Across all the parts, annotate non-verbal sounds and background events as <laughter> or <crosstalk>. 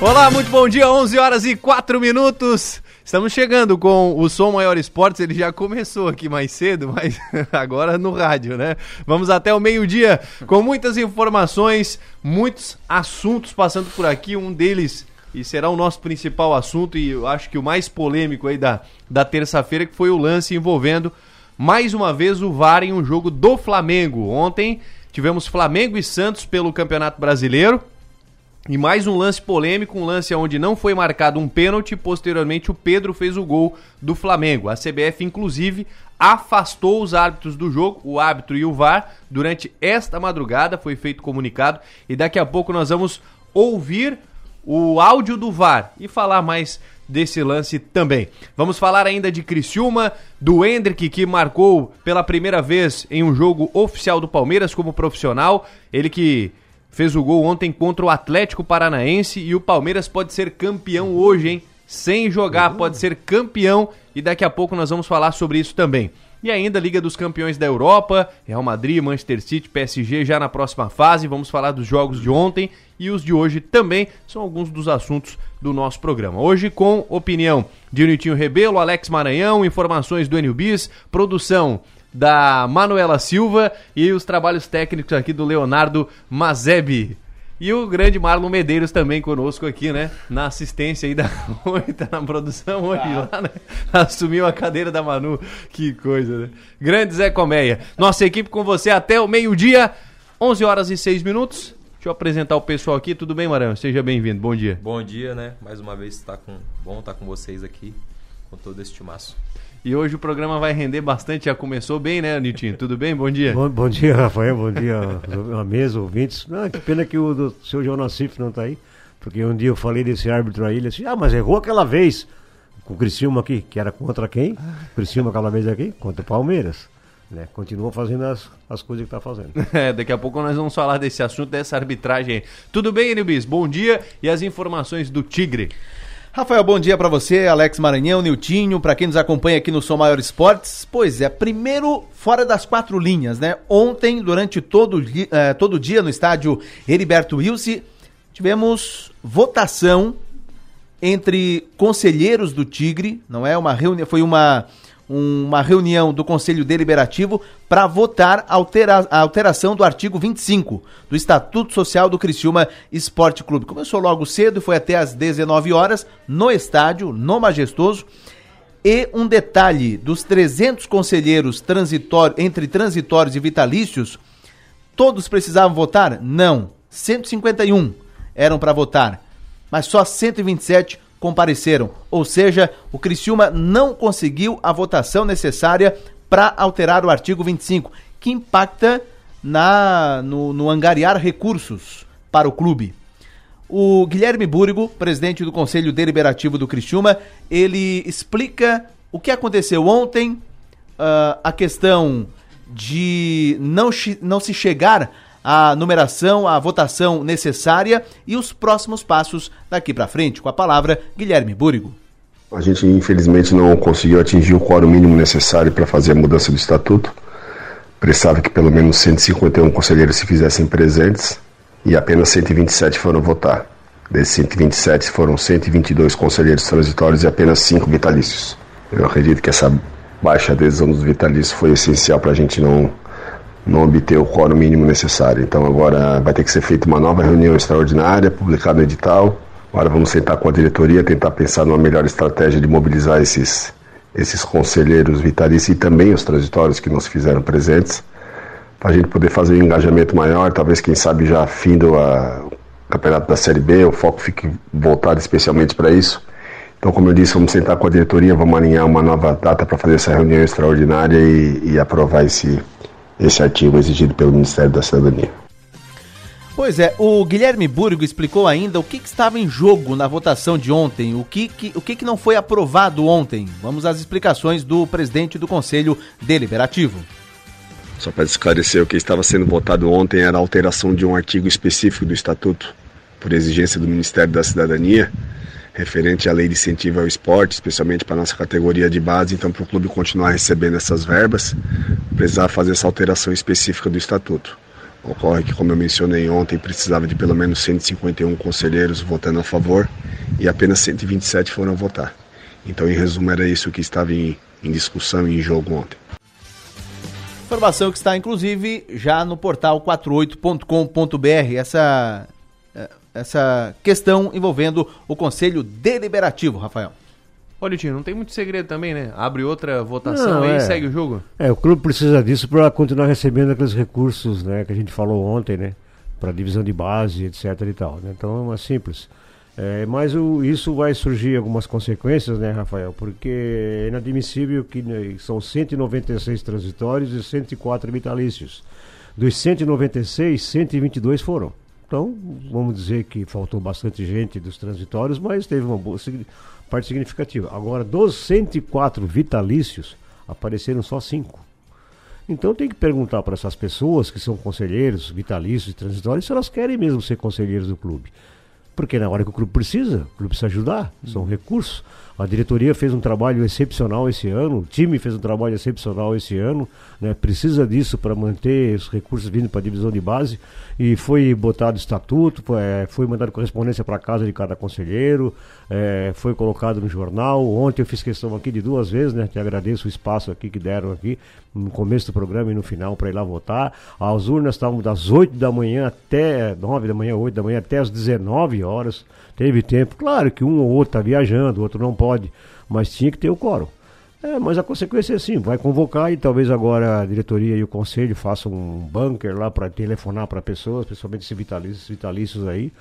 Olá, muito bom dia, 11 horas e 4 minutos. Estamos chegando com o Som Maior Esportes, ele já começou aqui mais cedo, mas <laughs> agora no rádio, né? Vamos até o meio-dia com muitas informações, muitos assuntos passando por aqui, um deles e será o nosso principal assunto e eu acho que o mais polêmico aí da, da terça-feira que foi o lance envolvendo mais uma vez o VAR em um jogo do Flamengo. Ontem tivemos Flamengo e Santos pelo Campeonato Brasileiro. E mais um lance polêmico, um lance onde não foi marcado um pênalti, posteriormente o Pedro fez o gol do Flamengo. A CBF, inclusive, afastou os árbitros do jogo, o árbitro e o VAR, durante esta madrugada, foi feito comunicado, e daqui a pouco nós vamos ouvir o áudio do VAR e falar mais desse lance também. Vamos falar ainda de Criciúma, do Hendrick que marcou pela primeira vez em um jogo oficial do Palmeiras como profissional, ele que fez o gol ontem contra o Atlético Paranaense e o Palmeiras pode ser campeão hoje, hein? Sem jogar, pode ser campeão e daqui a pouco nós vamos falar sobre isso também. E ainda Liga dos Campeões da Europa, Real Madrid, Manchester City, PSG já na próxima fase. Vamos falar dos jogos de ontem e os de hoje também. São alguns dos assuntos do nosso programa. Hoje com opinião de Nitinho Rebelo, Alex Maranhão, informações do NBIS, produção da Manuela Silva e os trabalhos técnicos aqui do Leonardo Mazebi. E o grande Marlon Medeiros também conosco aqui, né? Na assistência aí da <laughs> Oi, tá na produção hoje ah. lá, né? <laughs> Assumiu a cadeira da Manu. Que coisa, né? Grande Zé Coméia. Nossa equipe com você até o meio-dia, 11 horas e 6 minutos. Deixa eu apresentar o pessoal aqui. Tudo bem, Marão? Seja bem-vindo. Bom dia. Bom dia, né? Mais uma vez tá com bom estar tá com vocês aqui com todo este maço. E hoje o programa vai render bastante. Já começou bem, né, Nitinho? Tudo bem? Bom dia. Bom, bom dia, Rafael. Bom dia a mesa, ouvintes. Ah, que pena que o do, seu João Nassif não está aí. Porque um dia eu falei desse árbitro aí, ele disse, ah, mas errou aquela vez com o Criciúma aqui, que era contra quem? Criciúma aquela vez aqui? Contra o Palmeiras. Né? Continua fazendo as, as coisas que está fazendo. <laughs> É, daqui a pouco nós vamos falar desse assunto, dessa arbitragem. Tudo bem, Enilbis? Bom dia e as informações do Tigre. Rafael, bom dia para você, Alex Maranhão, Niltinho, para quem nos acompanha aqui no Som Maior Esportes. Pois é, primeiro fora das quatro linhas, né? Ontem, durante todo, eh, todo dia no estádio Heriberto Wilson, tivemos votação entre conselheiros do Tigre, não é? Uma reunião, foi uma uma reunião do Conselho Deliberativo para votar altera a alteração do artigo 25 do Estatuto Social do Criciúma Esporte Clube. Começou logo cedo, foi até às 19 horas no estádio, no Majestoso. E um detalhe, dos 300 conselheiros transitórios, entre transitórios e vitalícios, todos precisavam votar? Não. 151 eram para votar, mas só 127 compareceram, ou seja, o Criciúma não conseguiu a votação necessária para alterar o artigo 25, que impacta na no, no angariar recursos para o clube. O Guilherme Burgo, presidente do Conselho Deliberativo do Criciúma, ele explica o que aconteceu ontem, uh, a questão de não, não se chegar a numeração, a votação necessária e os próximos passos daqui para frente. Com a palavra, Guilherme Búrigo. A gente, infelizmente, não conseguiu atingir o quórum mínimo necessário para fazer a mudança do estatuto. Precisava que pelo menos 151 conselheiros se fizessem presentes e apenas 127 foram votar. Desses 127 foram 122 conselheiros transitórios e apenas 5 vitalícios. Eu acredito que essa baixa adesão dos vitalícios foi essencial para a gente não não obter o quórum mínimo necessário. Então agora vai ter que ser feita uma nova reunião extraordinária, publicado no edital. Agora vamos sentar com a diretoria, tentar pensar numa melhor estratégia de mobilizar esses, esses conselheiros vitalícios e também os transitórios que não se fizeram presentes, para a gente poder fazer um engajamento maior, talvez quem sabe já findo a, campeonato da Série B, o foco fique voltado especialmente para isso. Então, como eu disse, vamos sentar com a diretoria, vamos alinhar uma nova data para fazer essa reunião extraordinária e, e aprovar esse, esse artigo exigido pelo Ministério da Cidadania. Pois é, o Guilherme Burgo explicou ainda o que, que, estava em jogo na votação de ontem, o que, que o que, que não foi aprovado ontem. Vamos às explicações do presidente do Conselho Deliberativo. Só para esclarecer, o que estava sendo votado ontem era a alteração de um artigo específico do Estatuto, por exigência do Ministério da Cidadania, referente à lei de incentivo ao esporte, especialmente para nossa categoria de base. Então, para o clube continuar recebendo essas verbas, precisava fazer essa alteração específica do estatuto. Ocorre que, como eu mencionei ontem, precisava de pelo menos 151 conselheiros votando a favor e apenas 127 foram votar. Então, em resumo, era isso que estava em, em discussão e em jogo ontem. Informação que está, inclusive, já no portal 48.com.br. Essa, essa questão envolvendo o Conselho Deliberativo, Rafael. Olha, tio, não tem muito segredo também, né? Abre outra votação Não, aí é. e segue o jogo. É, o clube precisa disso para continuar recebendo aqueles recursos, né, que a gente falou ontem, né, para divisão de base, etc e tal. Né? Então é uma simples. É, mas o, isso vai surgir algumas consequências, né, Rafael? Porque é inadmissível que né, são 196 transitórios e 104 vitalícios. Dos 196, 122 foram. Então, vamos dizer que faltou bastante gente dos transitórios, mas teve uma boa parte significativa. Agora, dos 104 vitalícios, apareceram só cinco. Então tem que perguntar para essas pessoas que são conselheiros, vitalícios e transitórios, se elas querem mesmo ser conselheiros do clube. Porque na hora que o clube precisa, o clube precisa ajudar, são recursos. A diretoria fez um trabalho excepcional esse ano, o time fez um trabalho excepcional esse ano, né? precisa disso para manter os recursos vindo para a divisão de base. E foi botado estatuto, foi, eh, foi mandado correspondência para casa de cada conselheiro, eh, foi colocado no jornal. Ontem eu fiz questão aqui de duas vezes, né? Te agradeço o espaço aqui que deram aqui, no começo do programa e no final, para ir lá votar. As urnas estavam das 8 da manhã até 9 da manhã, 8 da manhã até as 19 horas. Teve tempo. Claro que um ou outro está viajando, o outro não pode, mas tinha que ter o quórum. É, mas a consequência é assim, vai convocar e talvez agora a diretoria e o conselho façam um bunker lá para telefonar para pessoas, principalmente esses vitalícios, vitalícios aí,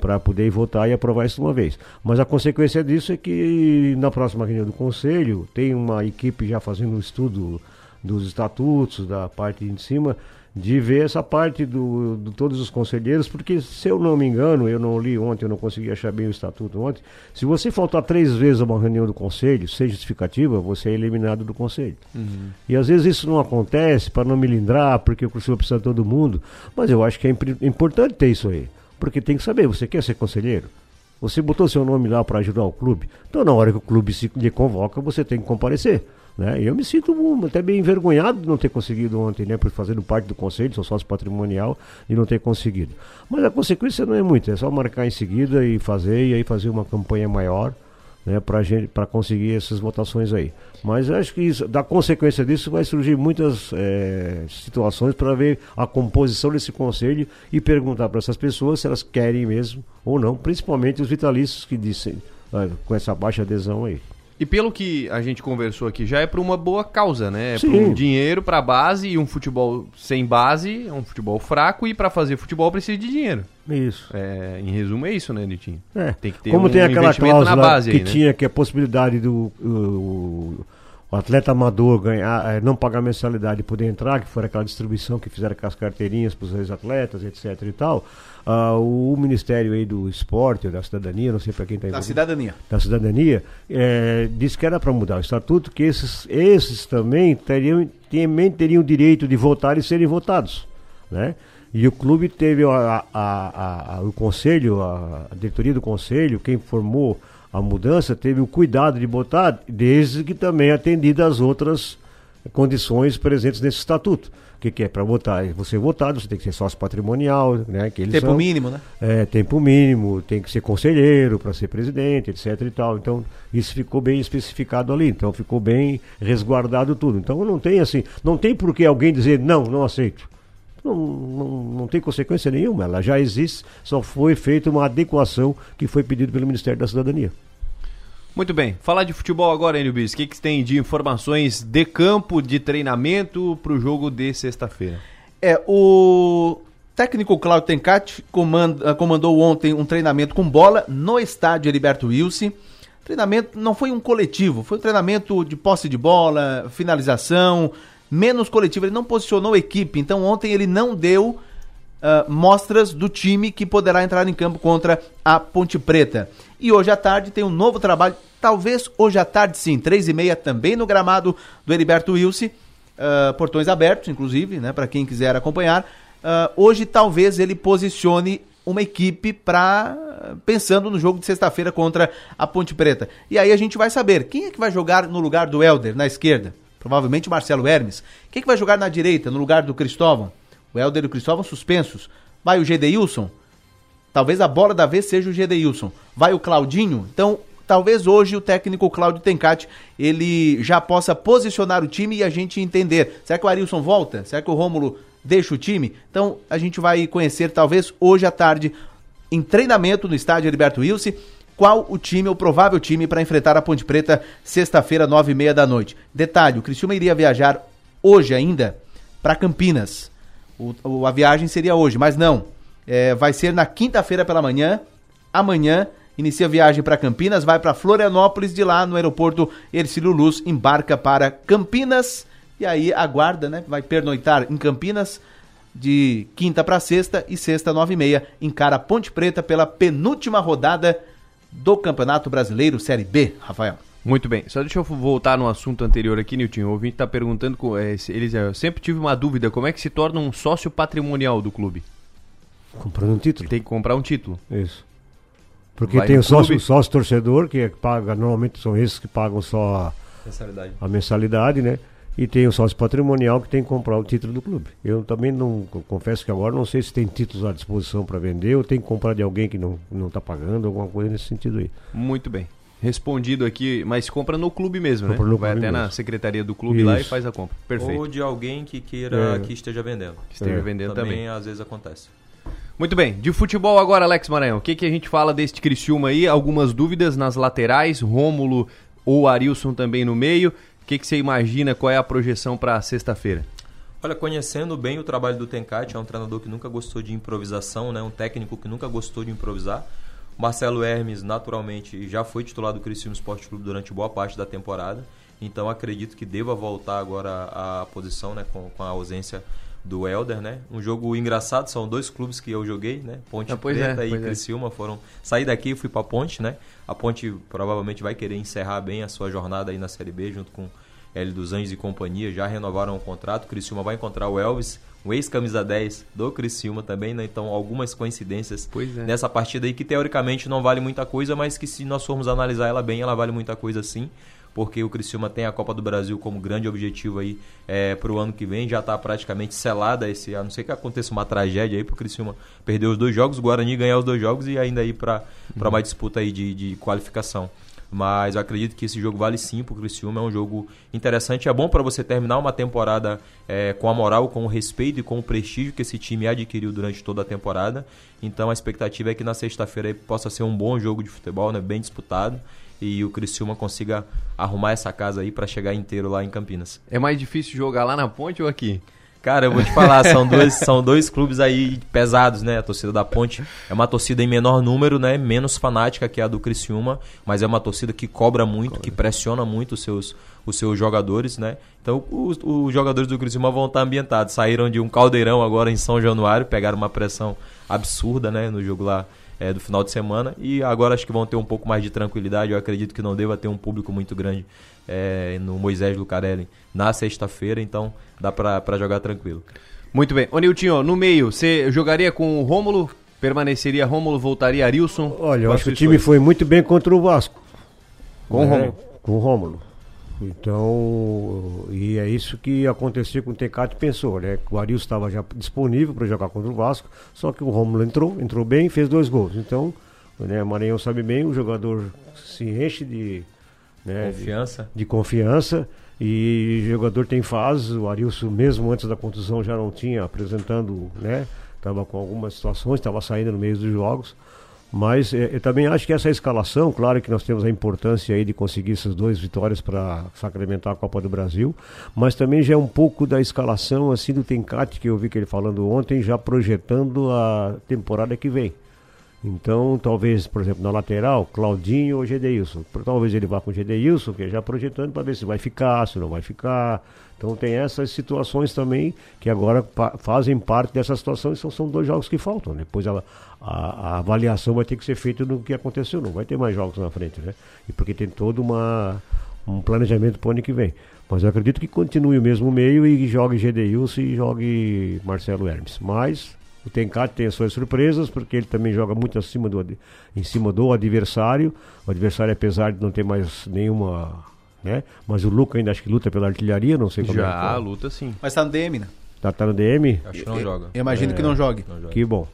para poder votar e aprovar isso de uma vez. Mas a consequência disso é que na próxima reunião do conselho tem uma equipe já fazendo um estudo dos estatutos, da parte de cima, de ver essa parte do, de todos os conselheiros, porque se eu não me engano, eu não li ontem, eu não consegui achar bem o estatuto ontem, se você faltar três vezes a uma reunião do conselho, sem justificativa, você é eliminado do conselho. E às vezes isso não acontece para não me lindrar, porque o conselho precisa de todo mundo, mas eu acho que é impri- importante ter isso aí, porque tem que saber, você quer ser conselheiro? Você botou seu nome lá para ajudar o clube, então na hora que o clube se lhe convoca, você tem que comparecer. Né? Eu me sinto até bem envergonhado de não ter conseguido ontem, né? Por fazendo parte do conselho, sou sócio patrimonial, e não ter conseguido. Mas a consequência não é muito, é só marcar em seguida e fazer, e aí fazer uma campanha maior, né? Para conseguir essas votações aí. Mas acho que isso, da consequência disso vai surgir muitas eh, situações para ver a composição desse conselho e perguntar para essas pessoas se elas querem mesmo ou não, principalmente os vitalícios que dizem ah, com essa baixa adesão aí. E pelo que a gente conversou aqui, já é para uma boa causa, né? É para um dinheiro para base e um futebol sem base é um futebol fraco e para fazer futebol precisa de dinheiro. Isso. É, em resumo é isso, né, Nitinho? É, Tem que ter como um tem aquela cláusula na base que aí, né? tinha que a possibilidade do o, o atleta amador ganhar, eh, não pagar mensalidade e poder entrar, que foi aquela distribuição que fizeram com as carteirinhas para os ex-atletas, etc e tal, ah, o Ministério aí do Esporte, ou da Cidadania, não sei para quem está Da cidadania. da cidadania, eh, disse que era para mudar o estatuto, que esses, esses também teriam, também teriam direito de votar e serem votados. Né? E o clube teve a, a- a- o conselho, a diretoria do conselho, quem formou a mudança, teve o cuidado de botar, desde que também atendida às outras condições presentes nesse estatuto. O que, que é para votar? Você votado, você tem que ser sócio patrimonial, né? Que eles Tempo são. mínimo, né? É, tempo mínimo, tem que ser conselheiro para ser presidente, etc e tal. Então, isso ficou bem especificado ali. Então, ficou bem resguardado tudo. Então, não tem assim, não tem por que alguém dizer não, não aceito. Não, não, não tem consequência nenhuma, ela já existe, só foi feita uma adequação que foi pedido pelo Ministério da Cidadania. Muito bem. Falar de futebol agora, Enio Bis. O que, que tem de informações de campo, de treinamento para o jogo de sexta-feira? É, o técnico Claudio Tencati comanda- comandou ontem um treinamento com bola no estádio Heriberto Wilson. Treinamento não foi um coletivo, foi um treinamento de posse de bola, finalização, menos coletivo. Ele não posicionou equipe, então ontem ele não deu ah, mostras do time que poderá entrar em campo contra a Ponte Preta. E hoje à tarde tem um novo trabalho, talvez hoje à tarde sim, três e meia também no gramado do Heriberto Wilson. Ah, portões abertos, inclusive, né, para quem quiser acompanhar. Ah, hoje talvez ele posicione uma equipe para pensando no jogo de sexta-feira contra a Ponte Preta. E aí a gente vai saber quem é que vai jogar no lugar do Helder na esquerda. Provavelmente Marcelo Hermes. Quem que vai jogar na direita no lugar do Cristóvão? O Helder e o Cristóvão suspensos. Vai o Gedeilson? Talvez a bola da vez seja o Gedeilson. Vai o Claudinho? Então, talvez hoje o técnico Cláudio Tencati ele já possa posicionar o time e a gente entender. Será que o Arilson volta? Será que o Rômulo deixa o time? Então, a gente vai conhecer talvez hoje à tarde em treinamento no estádio Heriberto Wilson qual o time, o provável time para enfrentar a Ponte Preta sexta-feira, nove e meia da noite. Detalhe, o Criciúma iria viajar hoje ainda para Campinas. O, a viagem seria hoje, mas não. É, vai ser na quinta-feira pela manhã. Amanhã inicia a viagem para Campinas, vai para Florianópolis, de lá no aeroporto Ercílio Luz, embarca para Campinas e aí aguarda, né? Vai pernoitar em Campinas de quinta para sexta e sexta nove e meia encara Ponte Preta pela penúltima rodada do Campeonato Brasileiro Série B, Rafael. Muito bem. Só deixa eu voltar no assunto anterior aqui, Nilton. O ouvinte está perguntando, é, eles, eu sempre tive uma dúvida, como é que se torna um sócio patrimonial do clube? Comprando um título. Tem que comprar um título. Isso. Porque Vai tem o sócio, sócio torcedor, que é que paga, normalmente são esses que pagam só Mensalidade. a mensalidade, né? E tem o sócio patrimonial que tem que comprar o título do clube. Eu também não, confesso que agora não sei se tem títulos à disposição para vender ou tem que comprar de alguém que não não está pagando, alguma coisa nesse sentido aí. Muito bem. Respondido aqui, mas compra no clube mesmo, Compra né? no Vai clube até na mesmo. secretaria do clube lá e Isso. faz a compra. Perfeito. Ou de alguém que queira É. que esteja vendendo. Que esteja É. vendendo também, também. às vezes acontece. Muito bem, de futebol agora, Alex Maranhão. O que, que a gente fala deste Criciúma aí? Algumas dúvidas nas laterais, Rômulo ou Arilson também no meio. Que, que você imagina? Qual é a projeção para sexta-feira? Olha, conhecendo bem o trabalho do Tencati, é um treinador que nunca gostou de improvisação, né? um técnico que nunca gostou de improvisar. Marcelo Hermes, naturalmente, já foi titular do Criciúma Esporte Clube durante boa parte da temporada. Então acredito que deva voltar agora à à posição né? com, com a ausência do Helder, né? Um jogo engraçado, são dois clubes que eu joguei, né? Ponte Ah, pois é, Preta e é. Criciúma foram... Saí daqui e fui pra Ponte, né? A Ponte provavelmente vai querer encerrar bem a sua jornada aí na Série B, junto com L dos Anjos e companhia, já renovaram o contrato. O Criciúma vai encontrar o Elvis, o ex-camisa 10 do Criciúma também, né? Então, algumas coincidências é. nessa partida aí que teoricamente não vale muita coisa, mas que se nós formos analisar ela bem, ela vale muita coisa sim. Porque o Criciúma tem a Copa do Brasil como grande objetivo aí é, para o ano que vem, já está praticamente selada esse a não ser que aconteça uma tragédia aí pro Criciúma perder os dois jogos, o Guarani ganhar os dois jogos e ainda ir para Uhum. uma disputa aí de, de qualificação. Mas eu acredito que esse jogo vale sim pro Criciúma, é um jogo interessante. É bom para você terminar uma temporada é, com a moral, com o respeito e com o prestígio que esse time adquiriu durante toda a temporada. Então a expectativa é que na sexta-feira possa ser um bom jogo de futebol, né, bem disputado. E o Criciúma consiga arrumar essa casa aí para chegar inteiro lá em Campinas. É mais difícil jogar lá na ponte ou aqui? Cara, eu vou te falar, são dois, <laughs> são dois clubes aí pesados, né? A torcida da Ponte é uma torcida em menor número, né? Menos fanática que a do Criciúma, mas é uma torcida que cobra muito, que pressiona muito os seus, os seus jogadores, né? Então, os, os jogadores do Criciúma vão estar ambientados. Saíram de um caldeirão agora em São Januário, pegaram uma pressão absurda, né? No jogo lá é, do final de semana e agora acho que vão ter um pouco mais de tranquilidade. Eu acredito que não deva ter um público muito grande é, no Moisés Lucarelli na sexta-feira, então dá pra, pra jogar tranquilo. Muito bem. Ô Niltinho, no meio, você jogaria com o Rômulo? Permaneceria Rômulo, voltaria Arilson? Olha, eu acho que o time foi muito bem contra o Vasco. Com o né? Rômulo. Com o Rômulo. Então, e é isso que aconteceu com o Tecate pensou, né? O Arius estava já disponível para jogar contra o Vasco, só que o Rômulo entrou, entrou bem e fez dois gols. Então, né, o Maranhão sabe bem, o jogador se enche de, né, de- Confiança. de confiança e o jogador tem fases. O Arilson, mesmo antes da contusão, já não tinha apresentando, né? Estava com algumas situações, estava saindo no meio dos jogos. Mas eh, eu também acho que essa escalação, claro que nós temos a importância aí de conseguir essas duas vitórias para sacramentar a Copa do Brasil, mas também já é um pouco da escalação assim do Tencate que eu vi que ele falando ontem, já projetando a temporada que vem. Então, talvez, por exemplo, na lateral, Claudinho ou Gedeilson. Talvez ele vá com Gedeilson, que é já projetando para ver se vai ficar, se não vai ficar. Então tem essas situações também que agora fazem parte dessa situação e são, são dois jogos que faltam. Depois a, a, a avaliação vai ter que ser feita no que aconteceu, não vai ter mais jogos na frente, né? E porque tem todo uma, um planejamento para o ano que vem. Mas eu acredito que continue o mesmo meio e jogue Gedeilson e jogue Marcelo Hermes. Mas o Tencate tem as suas surpresas, porque ele também joga muito acima do, em cima do adversário. O adversário, apesar de não ter mais nenhuma. Né? Mas o Luca ainda acho que luta pela artilharia, não sei como é que Já, tá. luta sim. Mas tá no DM, né? Tá, tá no DM? Acho que não joga. Eu imagino que não jogue. Não joga. Que bom.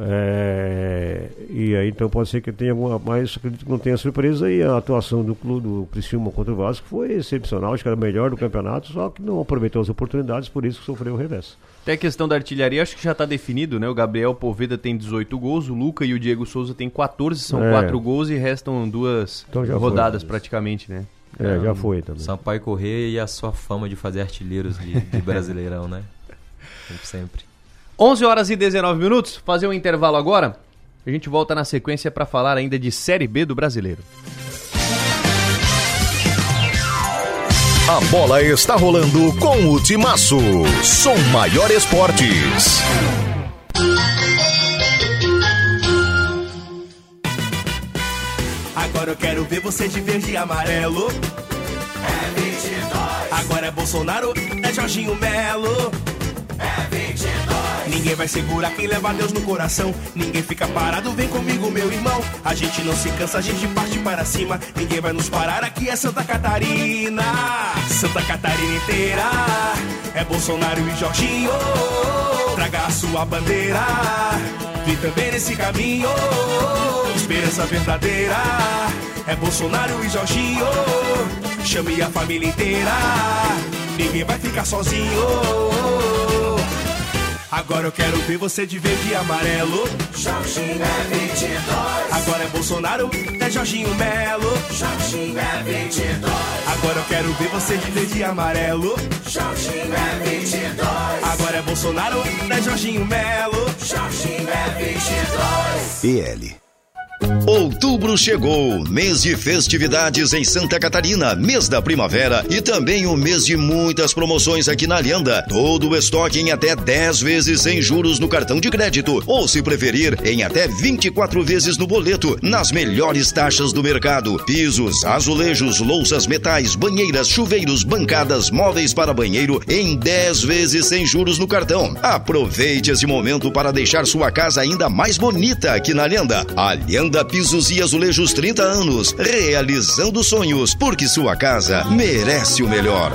É, e aí então pode ser que tenha alguma, mas acredito que não tenha surpresa e a atuação do clube do Criciúma contra o Vasco foi excepcional, acho que era o melhor do campeonato, só que não aproveitou as oportunidades, por isso que sofreu o revés. Até a questão da artilharia, acho que já tá definido, né? O Gabriel Poveda tem 18 gols, o Luca e o Diego Souza tem 14, são É. 4 gols e restam duas Então já rodadas foi. praticamente, né? É, já foi também. Sampaio Corrêa e a sua fama de fazer artilheiros de, de Brasileirão, né? <laughs> Sempre, sempre. 11 horas e 19 minutos, fazer um intervalo agora. A gente volta na sequência para falar ainda de Série B do Brasileiro. A bola está rolando com o Timaço. Som Maior Esportes. Agora eu quero ver você de verde e amarelo. É 22. Agora é Bolsonaro, é Jorginho Melo. 22. Ninguém vai segurar quem leva Deus no coração. Ninguém fica parado, vem comigo, meu irmão. A gente não se cansa, a gente parte para cima. Ninguém vai nos parar, aqui é Santa Catarina. Santa Catarina inteira. É Bolsonaro e Jorginho. Traga a sua bandeira. Vi também nesse caminho. Esperança verdadeira. É Bolsonaro e Jorginho. Chame a família inteira. Ninguém vai ficar sozinho. Agora eu quero ver você de verde e amarelo. Jorginho é 22. Agora é Bolsonaro, é Jorginho Melo. Jorginho é 22. Agora eu quero ver você de verde e amarelo. Jorginho é 22. Agora é Bolsonaro, é Jorginho Melo. Jorginho é 22. PL. Outubro chegou, mês de festividades em Santa Catarina, mês da primavera e também o mês de muitas promoções aqui na Lenda. Todo o estoque em até 10 vezes sem juros no cartão de crédito, ou se preferir, em até 24 vezes no boleto, nas melhores taxas do mercado. Pisos, azulejos, louças, metais, banheiras, chuveiros, bancadas, móveis para banheiro em 10 vezes sem juros no cartão. Aproveite esse momento para deixar sua casa ainda mais bonita aqui na Lenda. A Lenda Pisos e Azulejos 30 anos, realizando sonhos, porque sua casa merece o melhor.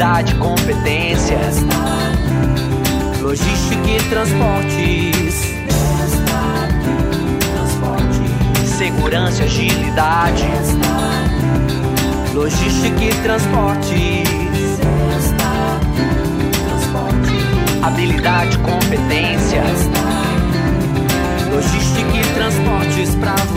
habilidade, competência, logística e transportes, segurança e agilidade, logística e transportes,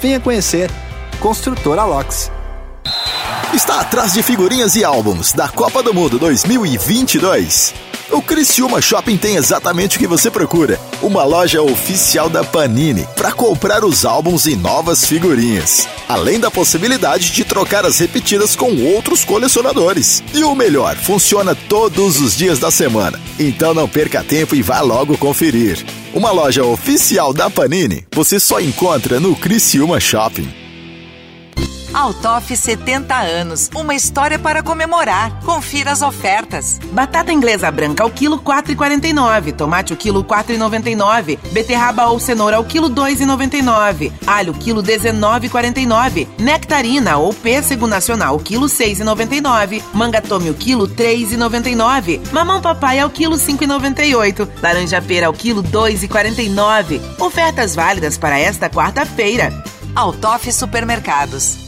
Venha conhecer Construtora LOX. Está atrás de figurinhas e álbuns da Copa do Mundo 2022. O Criciúma Shopping tem exatamente o que você procura. Uma loja oficial da Panini para comprar os álbuns e novas figurinhas. Além da possibilidade de trocar as repetidas com outros colecionadores. E o melhor, funciona todos os dias da semana. Então não perca tempo e vá logo conferir. Uma loja oficial da Panini você só encontra no Criciúma Shopping. Altoff 70 anos, uma história para comemorar. Confira as ofertas. Batata inglesa branca ao quilo 4,49, tomate ao quilo 4,99, beterraba ou cenoura ao quilo 2,99, alho quilo 19,49, nectarina ou pêssego nacional ao quilo 6,99, manga tome o quilo 3,99, mamão papai ao quilo 5,98, laranja pera ao quilo 2,49. Ofertas válidas para esta quarta-feira. Altoff Supermercados.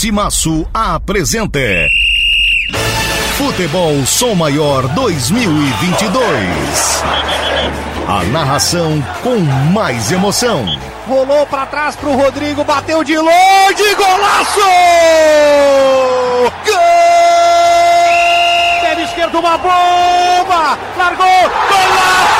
Timaço apresenta Futebol Som Maior 2022. A narração com mais emoção. Rolou pra trás pro Rodrigo, bateu de longe, golaço! Gol! Pé esquerdo, uma bomba! Largou, golaço!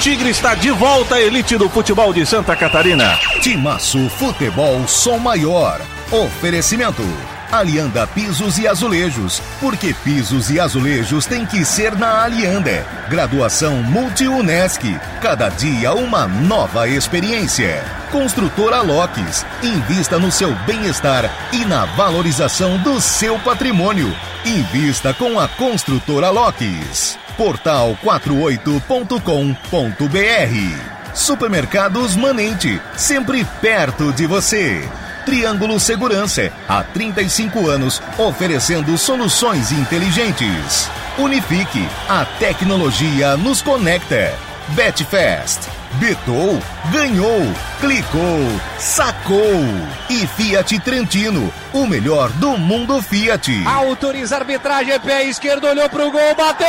Tigre está de volta à elite do futebol de Santa Catarina. Timaço Futebol Som Maior. Oferecimento. Alianda Pisos e Azulejos, porque pisos e azulejos tem que ser na Alianda. Graduação Multi-UNESC, cada dia uma nova experiência. Construtora Locks, invista no seu bem-estar e na valorização do seu patrimônio. Invista com a Construtora Locks. Portal 48.com.br. Supermercados Manente, sempre perto de você. Triângulo Segurança, há 35 anos, oferecendo soluções inteligentes. Unifique, a tecnologia nos conecta. Betfest, betou, ganhou, clicou, sacou. E Fiat Trentino, o melhor do mundo Fiat. Autoriza a arbitragem, pé esquerdo, olhou pro gol, bateu!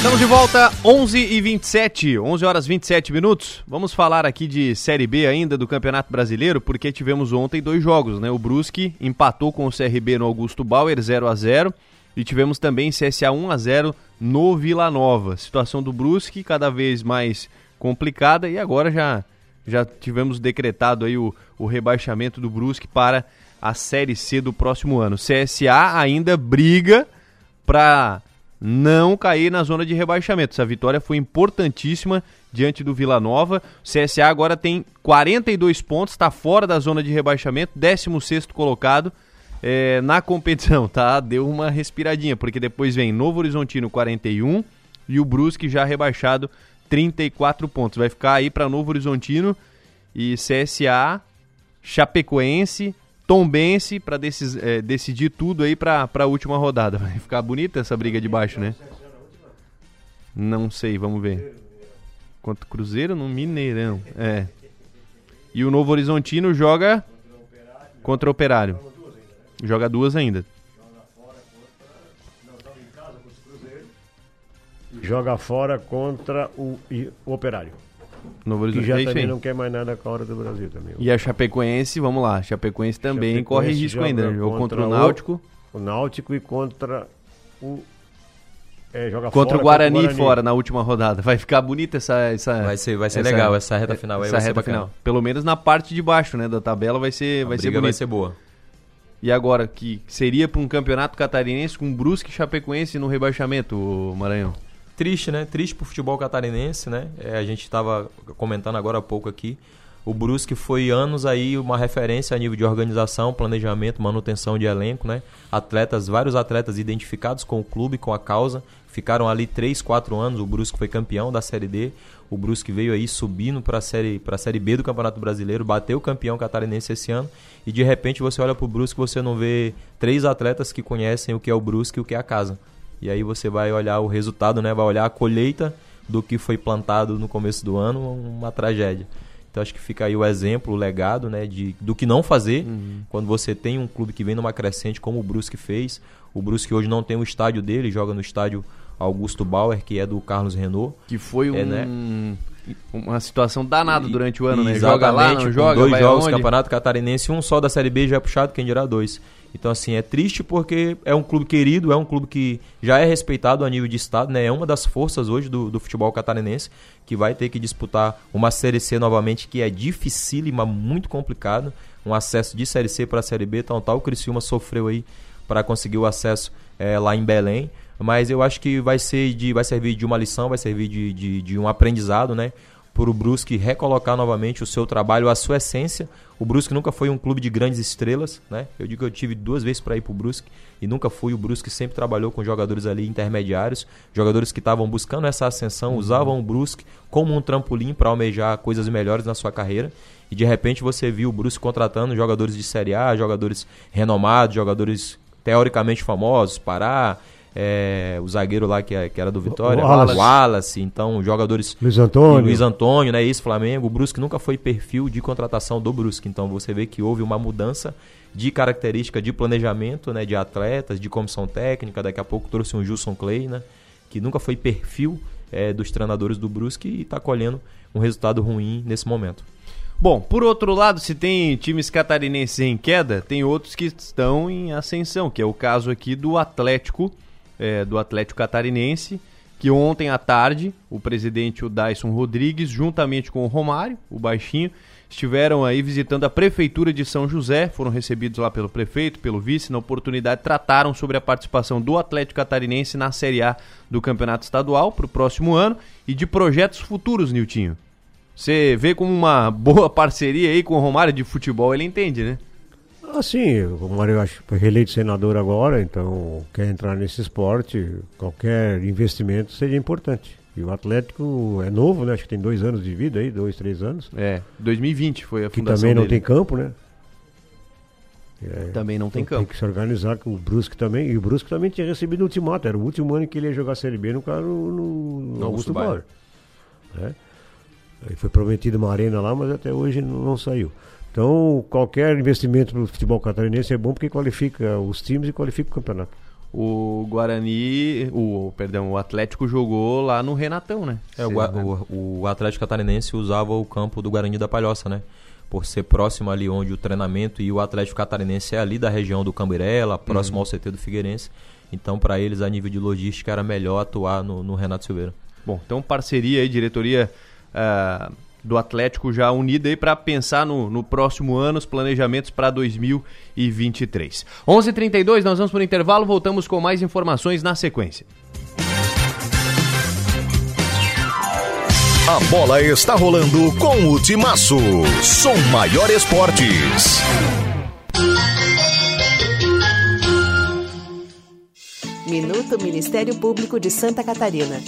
Estamos de volta, 11 e 27, 11 horas 27 minutos. Vamos falar aqui de Série B ainda do Campeonato Brasileiro, porque tivemos ontem dois jogos, né? O Brusque empatou com o CRB no Augusto Bauer 0 a 0 e tivemos também CSA 1 a 0 no Vila Nova. Situação do Brusque cada vez mais complicada e agora já já tivemos decretado aí o, o rebaixamento do Brusque para a Série C do próximo ano. CSA ainda briga para não cair na zona de rebaixamento. Essa vitória foi importantíssima diante do Vila Nova. O CSA agora tem 42 pontos, está fora da zona de rebaixamento, 16 colocado é, na competição, tá? Deu uma respiradinha, porque depois vem Novo Horizontino 41 e o Brusque já rebaixado 34 pontos. Vai ficar aí para Novo Horizontino e CSA, Chapecoense, Tombense para é, decidir tudo aí para a última rodada. Vai ficar bonita essa briga de baixo, né? Não sei, vamos ver. Quanto Cruzeiro no Mineirão. É. E o Novo Horizontino joga contra o Operário. Joga duas ainda. Joga fora contra o, o Operário. Novo Que Horizonte. já É isso também não quer mais nada com a hora do Brasil também. E a Chapecoense, vamos lá. Chapecoense também Chapecoense corre risco ainda. né? Jogou contra, o Náutico. O, Náutico e contra o. É, joga Contra fora, o Guarani, fora na última rodada. Vai ficar bonita essa. essa Vai ser- vai ser legal, essa reta final aí essa reta bacana. final. Pelo menos na parte de baixo né, da tabela vai ser, vai ser briga vai bonita. ser boa. E agora, que seria para um campeonato catarinense com Brusque e Chapecoense no rebaixamento, Maranhão? Triste, né? Triste pro futebol catarinense, né? É, a gente estava comentando agora há pouco aqui. O Brusque foi anos aí uma referência a nível de organização, planejamento, manutenção de elenco, né? Atletas, vários atletas identificados com o clube, com a causa, ficaram ali 3, 4 anos. O Brusque foi campeão da Série D. O Brusque veio aí subindo para a série, para a série B do Campeonato Brasileiro, bateu o campeão catarinense esse ano. E de repente você olha pro Brusque e você não vê três atletas que conhecem o que é o Brusque e o que é a casa. E aí você vai olhar o resultado, né? Vai olhar a colheita do que foi plantado no começo do ano, uma tragédia. Então acho que fica aí o exemplo, o legado, né, de, do que não fazer Uhum. quando você tem um clube que vem numa crescente como o Brusque fez. O Brusque hoje não tem o estádio dele, joga no estádio Augusto Bauer, que é do Carlos Renault. Que foi um, É, né? uma situação danada E- durante o ano, né? Joga lá, não joga, dois jogos, aonde? Campeonato Catarinense, um só da Série B já é puxado, quem dirá dois. Então, assim, é triste porque é um clube querido, é um clube que já é respeitado a nível de estado, né? É uma das forças hoje do, do futebol catarinense, que vai ter que disputar uma Série C novamente, que é dificílima, muito complicado. Um acesso de Série C para a Série B, então tal, o Criciúma sofreu aí para conseguir o acesso eh, lá em Belém. Mas eu acho que vai ser de, vai servir de uma lição, vai servir de, de, de um aprendizado, né? Para o Brusque recolocar novamente o seu trabalho, a sua essência. O Brusque nunca foi um clube de grandes estrelas, né? Eu digo que eu tive duas vezes para ir para o Brusque e nunca fui. O Brusque sempre trabalhou com jogadores ali intermediários, jogadores que estavam buscando essa ascensão, usavam o Brusque como um trampolim para almejar coisas melhores na sua carreira. E de repente você viu o Brusque contratando jogadores de Série A, jogadores renomados, jogadores teoricamente famosos, Pará, é, o zagueiro lá que, é- que era do Vitória, Wallace. Wallace, então jogadores Luiz Antônio. Luiz Antônio, né, esse Flamengo, o Brusque nunca foi perfil de contratação do Brusque, então você vê que houve uma mudança de característica de planejamento, né, de atletas, de comissão técnica, daqui a pouco trouxe um Gilson Clay, né, que nunca foi perfil é, dos treinadores do Brusque e está colhendo um resultado ruim nesse momento. Bom, por outro lado, se tem times catarinenses em queda, tem outros que estão em ascensão, que é o caso aqui do Atlético, é, do Atlético Catarinense, que ontem à tarde, o presidente, o Dyson Rodrigues, juntamente com o Romário, o baixinho, estiveram aí visitando a prefeitura de São José, foram recebidos lá pelo prefeito, pelo vice, na oportunidade trataram sobre a participação do Atlético Catarinense na Série A do Campeonato Estadual para o próximo ano e de projetos futuros, Niltinho. Você vê como uma boa parceria aí com o Romário de futebol, ele entende, né? Assim, o Romário eu acho que foi reeleito senador agora, então quer entrar nesse esporte, qualquer investimento seria importante. E o Atlético é novo, né? Acho que tem dois anos de vida aí, dois, três anos. É, 2020 foi a Que fundação também não dele. tem campo, né? É, Também não tem então campo. Tem que se organizar com o Brusque também. E o Brusque também tinha recebido o ultimato. Era o último ano que ele ia jogar Série B no, cara, no, no, no Augusto Bauer. Né? Aí foi prometido uma arena lá, mas até hoje não, não saiu. Então, qualquer investimento no futebol catarinense é bom porque qualifica os times e qualifica o campeonato. O Guarani, o perdão, o Atlético jogou lá no Renatão, né? É, o, o, o Atlético Catarinense usava o campo do Guarani da Palhoça, né? Por ser próximo ali onde o treinamento e o Atlético Catarinense é ali da região do Cambirela, próximo Uhum. ao CT do Figueirense. Então, para eles, a nível de logística, era melhor atuar no, no Renato Silveira. Bom, então parceria aí, diretoria ah, do Atlético já unida aí para pensar no, no próximo ano, os planejamentos para 2023. 11:32 nós vamos para o intervalo, voltamos com mais informações na sequência. A bola está rolando com o Timaço. Som Maior Esportes. Minuto Ministério Público de Santa Catarina.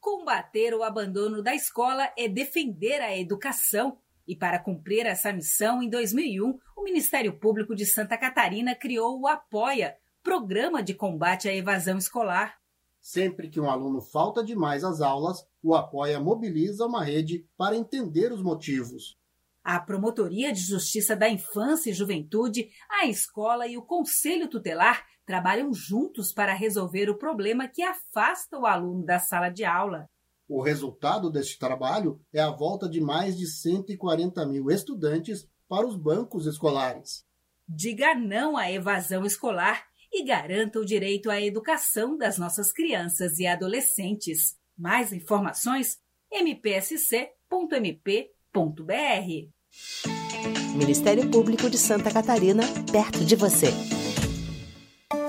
Combater o abandono da escola é defender a educação. E para cumprir essa missão, em 2001, o Ministério Público de Santa Catarina criou o Apoia, Programa de Combate à Evasão Escolar. Sempre que um aluno falta demais às aulas, o Apoia mobiliza uma rede para entender os motivos. A Promotoria de Justiça da Infância e Juventude, a escola e o Conselho Tutelar trabalham juntos para resolver o problema que afasta o aluno da sala de aula. O resultado deste trabalho é a volta de mais de 140 mil estudantes para os bancos escolares. Diga não à evasão escolar e garanta o direito à educação das nossas crianças e adolescentes. Mais informações? mpsc.mp.br. Ministério Público de Santa Catarina, perto de você.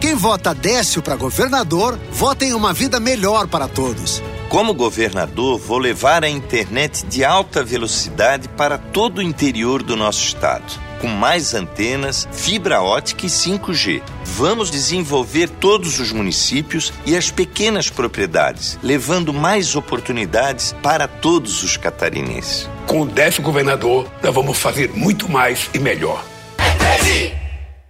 Quem vota Décio para governador, vota em uma vida melhor para todos. Como governador, vou levar a internet de alta velocidade para todo o interior do nosso estado, com mais antenas, fibra ótica e 5G. Vamos desenvolver todos os municípios e as pequenas propriedades, levando mais oportunidades para todos os catarinenses. Com o décimo governador, nós vamos fazer muito mais e melhor.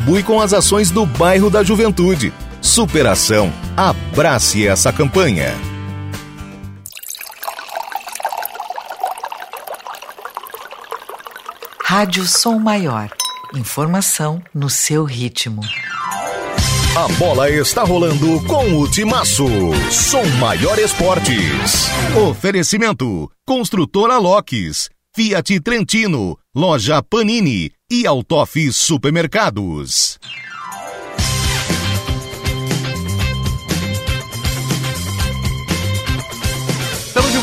contribui com as ações do bairro da Juventude. Superação. Abrace essa campanha. Rádio Som Maior. Informação no seu ritmo. A bola está rolando com o Timaço. Som Maior Esportes. Oferecimento: Construtora Locks, Fiat Trentino, Loja Panini e Autof Supermercados.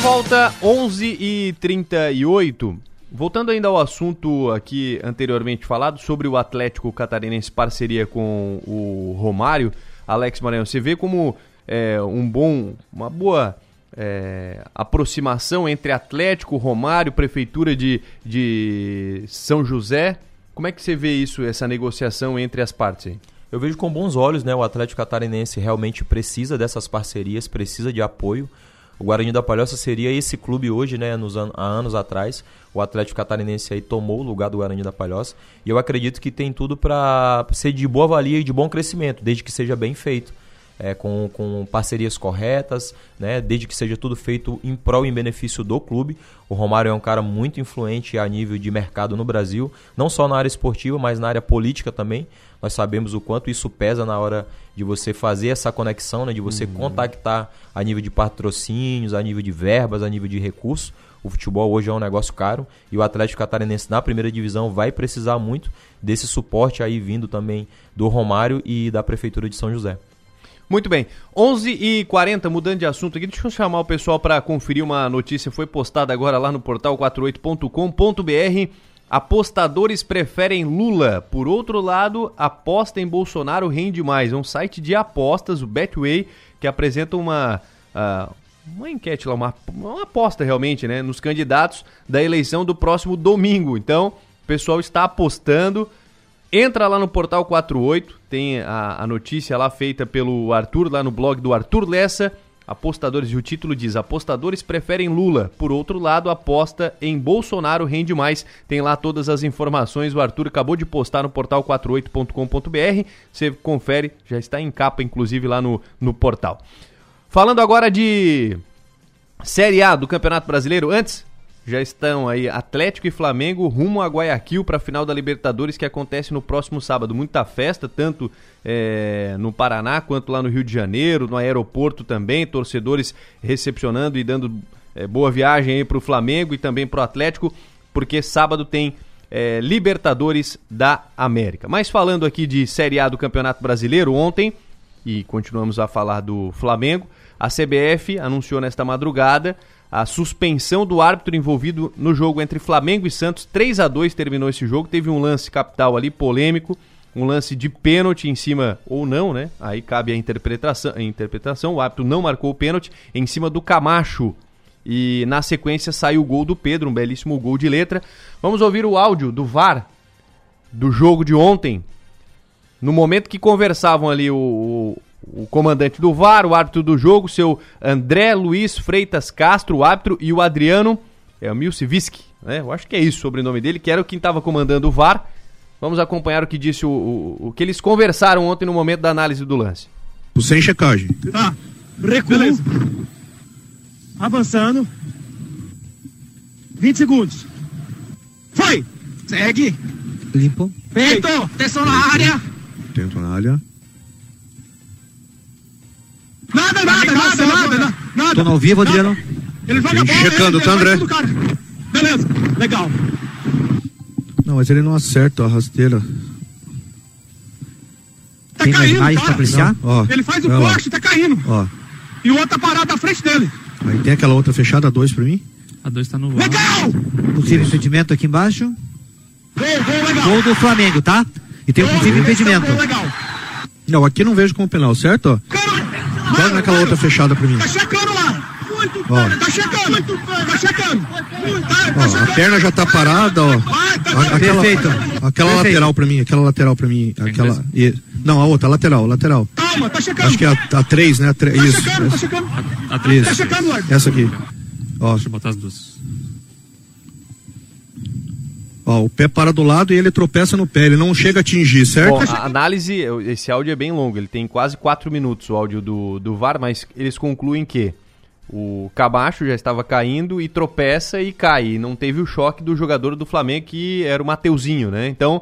volta 11h38. Voltando ainda ao assunto aqui anteriormente falado sobre o Atlético Catarinense parceria com o Romário, Alex Maranhão, você vê como é, um bom, uma boa é, aproximação entre Atlético, Romário, Prefeitura de, de São José. Como é que você vê isso, essa negociação entre as partes aí? Eu vejo com bons olhos, né? O Atlético Catarinense realmente precisa dessas parcerias, precisa de apoio. O Guarani da Palhoça seria esse clube hoje, né, nos an há anos atrás. O Atlético Catarinense aí tomou o lugar do Guarani da Palhoça. E eu acredito que tem tudo para ser de boa valia e de bom crescimento, desde que seja bem feito. É, com, com parcerias corretas, né, desde que seja tudo feito em prol e em benefício do clube. O Romário é um cara muito influente a nível de mercado no Brasil, não só na área esportiva, mas na área política também. Nós sabemos o quanto isso pesa na hora de você fazer essa conexão, né, de você uhum. contactar a nível de patrocínios, a nível de verbas, a nível de recursos. O futebol hoje é um negócio caro e o Atlético Catarinense na primeira divisão vai precisar muito desse suporte aí vindo também do Romário e da Prefeitura de São José. Muito bem, 11h40, mudando de assunto aqui, deixa eu chamar o pessoal para conferir uma notícia, foi postada agora lá no portal 48.com.br. Apostadores preferem Lula. Por outro lado, aposta em Bolsonaro rende mais. É um site de apostas, o Betway, que apresenta uma, uh, uma enquete lá, uma, uma aposta realmente, né? Nos candidatos da eleição do próximo domingo. Então, o pessoal está apostando. Entra lá no Portal 48, tem a, a notícia lá feita pelo Arthur, lá no blog do Arthur Lessa Apostadores, e o título diz: Apostadores preferem Lula. Por outro lado, aposta em Bolsonaro rende mais. Tem lá todas as informações. O Arthur acabou de postar no portal 48.com.br. Você confere, já está em capa, inclusive, lá no, no portal. Falando agora de Série A do Campeonato Brasileiro. Antes, já estão aí Atlético e Flamengo rumo a Guayaquil para a final da Libertadores que acontece no próximo sábado. Muita festa, tanto é, no Paraná quanto lá no Rio de Janeiro, no aeroporto também, torcedores recepcionando e dando é, boa viagem aí para o Flamengo e também para o Atlético, porque sábado tem é, Libertadores da América. Mas falando aqui de Série A do Campeonato Brasileiro, ontem, e continuamos a falar do Flamengo, a CBF anunciou nesta madrugada a suspensão do árbitro envolvido no jogo entre Flamengo e Santos. 3 a 2 terminou esse jogo. Teve um lance capital ali polêmico, um lance de pênalti em cima ou não, né? Aí cabe a interpretação. A interpretação. O árbitro não marcou o pênalti em cima do Camacho. E na sequência saiu o gol do Pedro, um belíssimo gol de letra. Vamos ouvir o áudio do VAR do jogo de ontem. No momento que conversavam ali o, o comandante do VAR, o árbitro do jogo, seu André Luiz Freitas Castro, o árbitro, e o Adriano é o Milciviski, né? Eu acho que é isso o sobrenome dele, que era quem estava comandando o VAR. Vamos acompanhar o que disse o, o, o, que eles conversaram ontem no momento da análise do lance. Sem checagem. Tá. Recuo. Beleza. Avançando. 20 segundos. Foi! Segue! Limpo. Feito! Atenção na área! Tento na área. Nada, nada, nada, nada, nada. Tô no vivo, Adriano. Ele joga a bola. Checando, tá, André? Beleza, legal. Não, mas ele não acerta a rasteira. Tá Tem caindo, mais cara. apreciar? Ó, ele faz o corte, tá caindo. Ó. E o outro tá parado à frente dele. Aí tem aquela outra fechada, a dois pra mim? A dois tá no voo. Legal! Possível impedimento aqui embaixo. Gol, gol, legal. Gol do Flamengo, tá? E tem um possível impedimento. Gol, legal. Não, aqui não vejo como penal, certo? Ó. Joga naquela outra fechada pra mim. Tá checando lá. Ó. Tá checando. Tá checando. Tá, tá ó, a perna já tá parada, ó. Tá aquela, Perfeito. Aquela Perfeito. lateral pra mim, aquela lateral pra mim. Aquela. E, não, a outra, lateral, lateral. Calma, tá checando. Acho que é a, a 3, né? A 3, tá isso. Checando, tá checando. A, a 3. Tá checando, Essa aqui. Ó. Deixa eu botar as duas. Ó, o pé para do lado e ele tropeça no pé, ele não chega a atingir, certo? Bom, a análise, esse áudio é bem longo, ele tem quase 4 minutos o áudio do, do VAR, mas eles concluem que o Cabacho já estava caindo e tropeça e cai. E não teve o choque do jogador do Flamengo, que era o Mateuzinho, né? Então,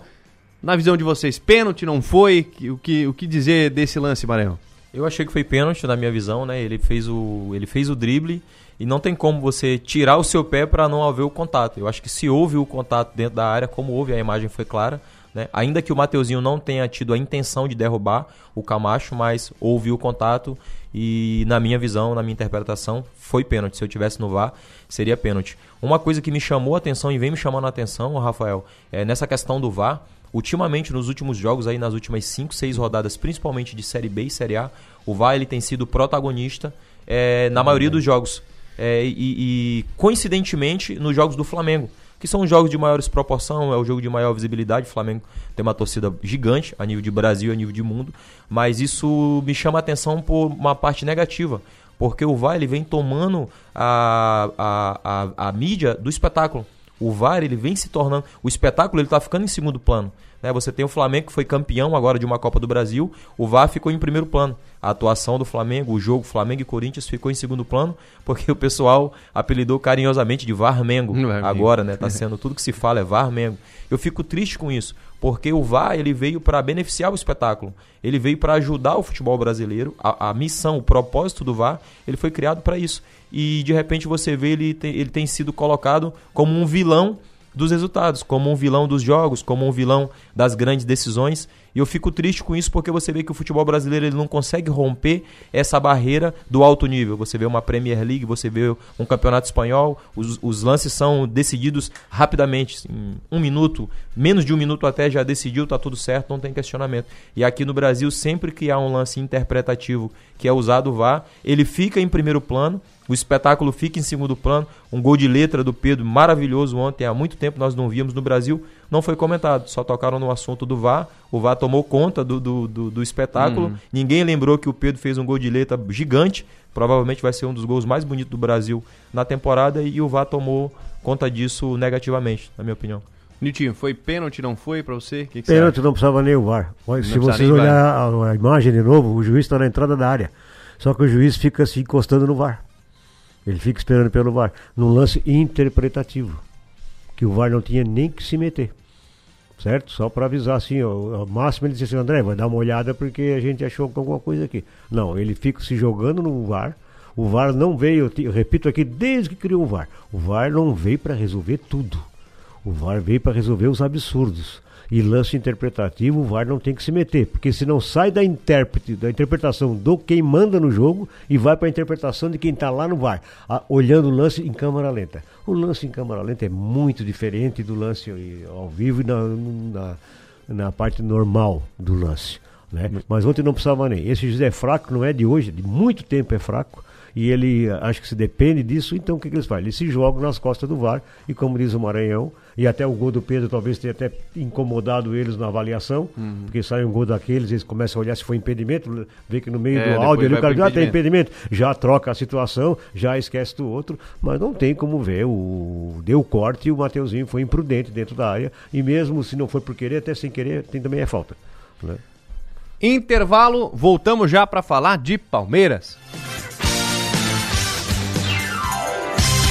na visão de vocês, pênalti não foi? O que, o que dizer desse lance, Maranhão? Eu achei que foi pênalti na minha visão, né? Ele fez o, ele fez o drible e não tem como você tirar o seu pé para não haver o contato. Eu acho que se houve o contato dentro da área, como houve, a imagem foi clara, né? Ainda que o Mateuzinho não tenha tido a intenção de derrubar o Camacho, mas houve o contato e, na minha visão, na minha interpretação, foi pênalti. Se eu tivesse no VAR, seria pênalti. Uma coisa que me chamou a atenção e vem me chamando a atenção, Rafael, é nessa questão do VAR. Ultimamente, nos últimos jogos, aí nas últimas 5, 6 rodadas, principalmente de Série B e Série A, o VAR ele tem sido protagonista é, na maioria dos jogos. É, e, e, coincidentemente, nos jogos do Flamengo que são jogos de maiores proporção, é o jogo de maior visibilidade. O Flamengo tem uma torcida gigante a nível de Brasil, a nível de mundo, mas isso me chama a atenção por uma parte negativa, porque o VAR ele vem tomando a, a, a, a mídia do espetáculo. O VAR ele vem se tornando, o espetáculo ele está ficando em segundo plano. Né? Você tem o Flamengo que foi campeão agora de uma Copa do Brasil, o VAR ficou em primeiro plano. A atuação do Flamengo, o jogo Flamengo e Corinthians ficou em segundo plano, <laughs> porque o pessoal apelidou carinhosamente de Varmengo. É agora, né? Tá sendo tudo que se fala é Varmengo. Eu fico triste com isso, porque o VAR ele veio para beneficiar o espetáculo. Ele veio para ajudar o futebol brasileiro. A, a, missão, o propósito do VAR, ele foi criado para isso. E de repente você vê ele, ele tem sido colocado como um vilão dos resultados, como um vilão dos jogos, como um vilão das grandes decisões. E eu fico triste com isso porque você vê que o futebol brasileiro ele não consegue romper essa barreira do alto nível. Você vê uma Premier League, você vê um campeonato espanhol, os, os lances são decididos rapidamente. Em um minuto, menos de um minuto até já decidiu, tá tudo certo, não tem questionamento. E aqui no Brasil, sempre que há um lance interpretativo que é usado o VAR, ele fica em primeiro plano o espetáculo fica em segundo plano. Um gol de letra do Pedro maravilhoso ontem, há muito tempo nós não víamos no Brasil, não foi comentado. Só tocaram no assunto do VAR. O VAR tomou conta do, do, do, do espetáculo. Uhum. Ninguém lembrou que o Pedro fez um gol de letra gigante. Provavelmente vai ser um dos gols mais bonitos do Brasil na temporada. E o VAR tomou conta disso negativamente, na minha opinião. Nitinho, foi pênalti, não foi para você? Que que pênalti não precisava nem o VAR. Mas, se vocês olhar a, a, imagem de novo, o juiz está na entrada da área. Só que o juiz fica se encostando no VAR. Ele fica esperando pelo VAR. Num lance interpretativo. Que o VAR não tinha nem que se meter. Certo? Só para avisar assim, ó, máximo ele disse assim, André, vai dar uma olhada porque a gente achou alguma coisa aqui. Não, ele fica se jogando no VAR. O VAR não veio, eu repito aqui, desde que criou o VAR. O VAR não veio para resolver tudo. O VAR veio para resolver os absurdos e lance interpretativo, o VAR não tem que se meter, porque senão sai da intérprete, da interpretação do quem manda no jogo e vai para a interpretação de quem está lá no VAR, a, olhando o lance em câmera lenta. O lance em câmera lenta é muito diferente do lance ao vivo e na, na, na parte normal do lance. Né? Mas ontem não precisava nem. Esse José é fraco, não é de hoje, de muito tempo é fraco e ele acho que se depende disso, então o que, que eles fazem? Eles se jogam nas costas do VAR e como diz o Maranhão, e até o gol do Pedro talvez tenha até incomodado eles na avaliação, uhum. porque sai um gol daqueles, eles começam a olhar se foi impedimento, vê que no meio é, do áudio ali o cara já ah, tem impedimento, já troca a situação, já esquece do outro, mas não tem como ver, o deu corte e o Mateuzinho foi imprudente dentro da área, e mesmo se não foi por querer, até sem querer, tem, também é falta. Né? Intervalo, voltamos já para falar de Palmeiras.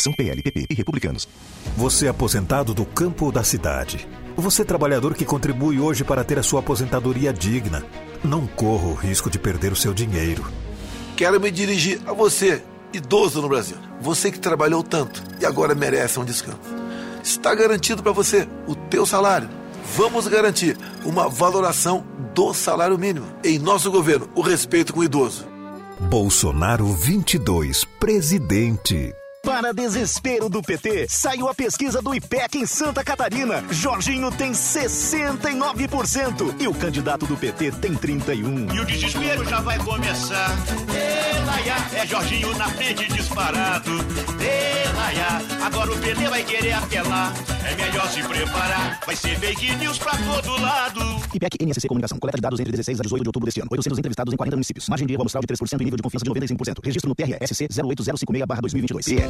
Coligação PLPP e Republicanos. Você é aposentado do campo ou da cidade. Você é trabalhador que contribui hoje para ter a sua aposentadoria digna. Não corra o risco de perder o seu dinheiro. Quero me dirigir a você, idoso no Brasil. Você que trabalhou tanto e agora merece um descanso. Está garantido para você o teu salário. Vamos garantir uma valoração do salário mínimo. Em nosso governo, o respeito com o idoso. Bolsonaro 22, presidente. Para desespero do PT, saiu a pesquisa do IPEC em Santa Catarina. Jorginho tem 69% e o candidato do PT tem 31%. E o desespero já vai começar. Ela, É Jorginho na frente disparado. Elaia, agora o PT vai querer apelar. É melhor se preparar, vai ser fake news pra todo lado. IPEC NSC Comunicação. Coleta de dados entre 16 a 18 de outubro deste ano. 800 entrevistados em 40 municípios. Margem de erro amostral de 3% e nível de confiança de 95%. Registro no TRSC 08056-2022.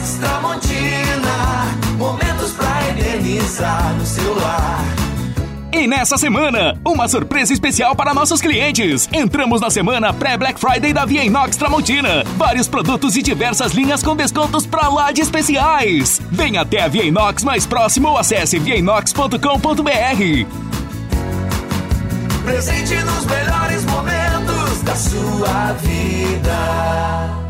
Inox Tramontina, momentos pra eternizar no celular. E nessa semana, uma surpresa especial para nossos clientes. Entramos na semana pré-Black Friday da Via Inox Tramontina. Vários produtos e diversas linhas com descontos pra lá de especiais. Venha até a Via Inox mais próximo ou acesse viainox.com.br. Presente nos melhores momentos da sua vida.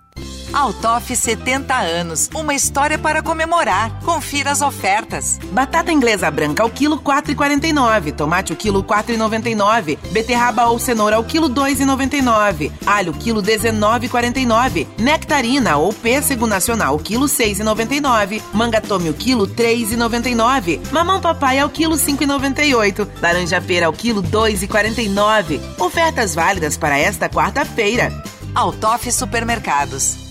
Altoff 70 anos, uma história para comemorar. Confira as ofertas. Batata inglesa branca ao quilo 4,49, tomate o quilo 4,99, beterraba ou cenoura ao quilo 2,99, alho quilo 19,49, nectarina ou pêssego nacional quilo 6,99, manga tome o quilo 3,99, mamão papai ao quilo 5,98, laranja pera ao quilo 2,49. Ofertas válidas para esta quarta-feira. Altoff Supermercados.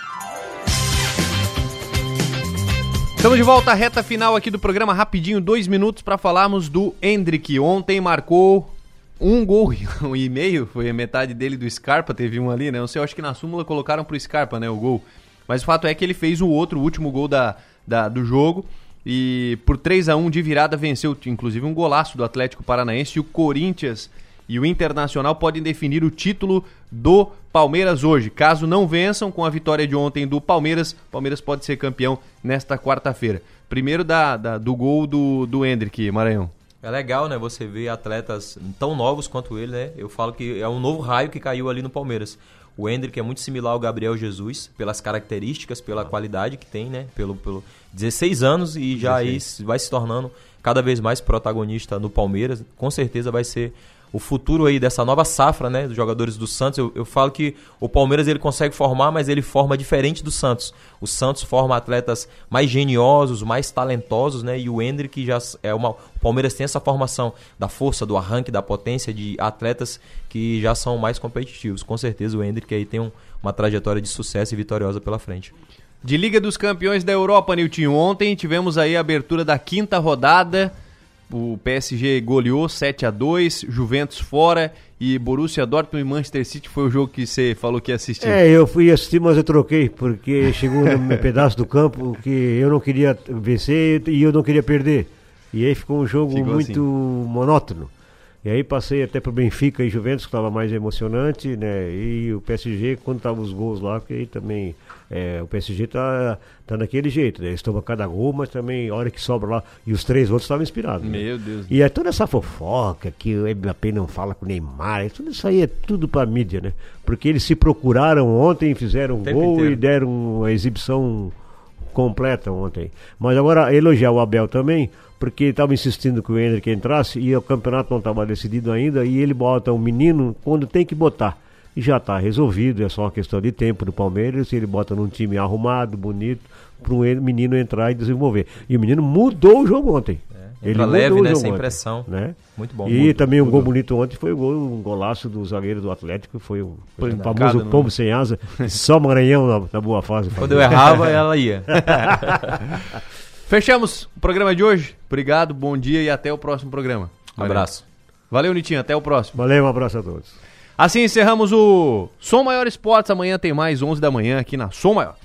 Estamos de volta à reta final aqui do programa, rapidinho, dois minutos para falarmos do Hendrick. Ontem marcou um gol <laughs> e meio, foi metade dele do Scarpa, teve um ali, né? Não sei, eu acho que na súmula colocaram pro Scarpa, né, o gol. Mas o fato é que ele fez o outro, o último gol da, da do jogo. e por 3 a 1 de virada venceu, inclusive um golaço do Atlético Paranaense e o Corinthians e o Internacional podem definir o título do Palmeiras hoje. Caso não vençam com a vitória de ontem do Palmeiras, Palmeiras pode ser campeão nesta quarta-feira. Primeiro da, da, do gol do, do Hendrick, Maranhão. É legal, né? Você ver atletas tão novos quanto ele, né? Eu falo que é um novo raio que caiu ali no Palmeiras. O Hendrick é muito similar ao Gabriel Jesus, pelas características, pela qualidade que tem, né? Pelo, pelo 16 anos e já aí vai se tornando cada vez mais protagonista no Palmeiras. Com certeza vai ser o futuro aí dessa nova safra, né, dos jogadores do Santos. Eu, eu, falo que o Palmeiras ele consegue formar, mas ele forma diferente do Santos. O Santos forma atletas mais geniosos, mais talentosos, né, e o Hendrick já é uma. O Palmeiras tem essa formação da força, do arranque, da potência de atletas que já são mais competitivos. Com certeza o Hendrick aí tem um, uma trajetória de sucesso e vitoriosa pela frente. De Liga dos Campeões da Europa, Nilton, ontem tivemos aí a abertura da quinta rodada. O PSG goleou 7 a 2 Juventus fora e Borussia Dortmund e Manchester City foi o jogo que você falou que ia assistir. É, eu fui assistir, mas eu troquei, porque chegou um <laughs> pedaço do campo que eu não queria vencer e eu não queria perder. E aí ficou um jogo ficou muito assim. monótono. E aí passei até pro Benfica e Juventus, que estava mais emocionante, né? E o PSG, quando tava os gols lá, que aí também é, o PSG tá, tá daquele jeito, né? Eles tomam cada gol, mas também, a hora que sobra lá, e os três outros estavam inspirados. Né? Meu Deus. E é toda essa fofoca que o Mbappé não fala com o Neymar, tudo isso aí é tudo pra mídia, né? Porque eles se procuraram ontem, fizeram um gol inteiro. e deram uma exibição completa ontem. Mas agora, elogiar o Abel também, porque estava insistindo que o Hendrick entrasse e o campeonato não estava decidido ainda e ele bota o um menino quando tem que botar. E já está resolvido, é só uma questão de tempo do Palmeiras, ele bota num time arrumado, bonito, para o menino entrar e desenvolver. E o menino mudou o jogo ontem. É, ele leve, né? Sem pressão. Né? Muito bom. E muito, também um gol bonito ontem foi o gol, um golaço do zagueiro do Atlético, foi o foi famoso pombo no... sem asa, <laughs> só Maranhão na, na boa fase. Quando eu errava, ela ia. <laughs> Fechamos o programa de hoje. Obrigado, bom dia e até o próximo programa. Um abraço. Valeu, Nitinho. Até o próximo. Valeu, um abraço a todos. Assim encerramos o Som Maior Esportes. Amanhã tem mais 11 da manhã aqui na Som Maior.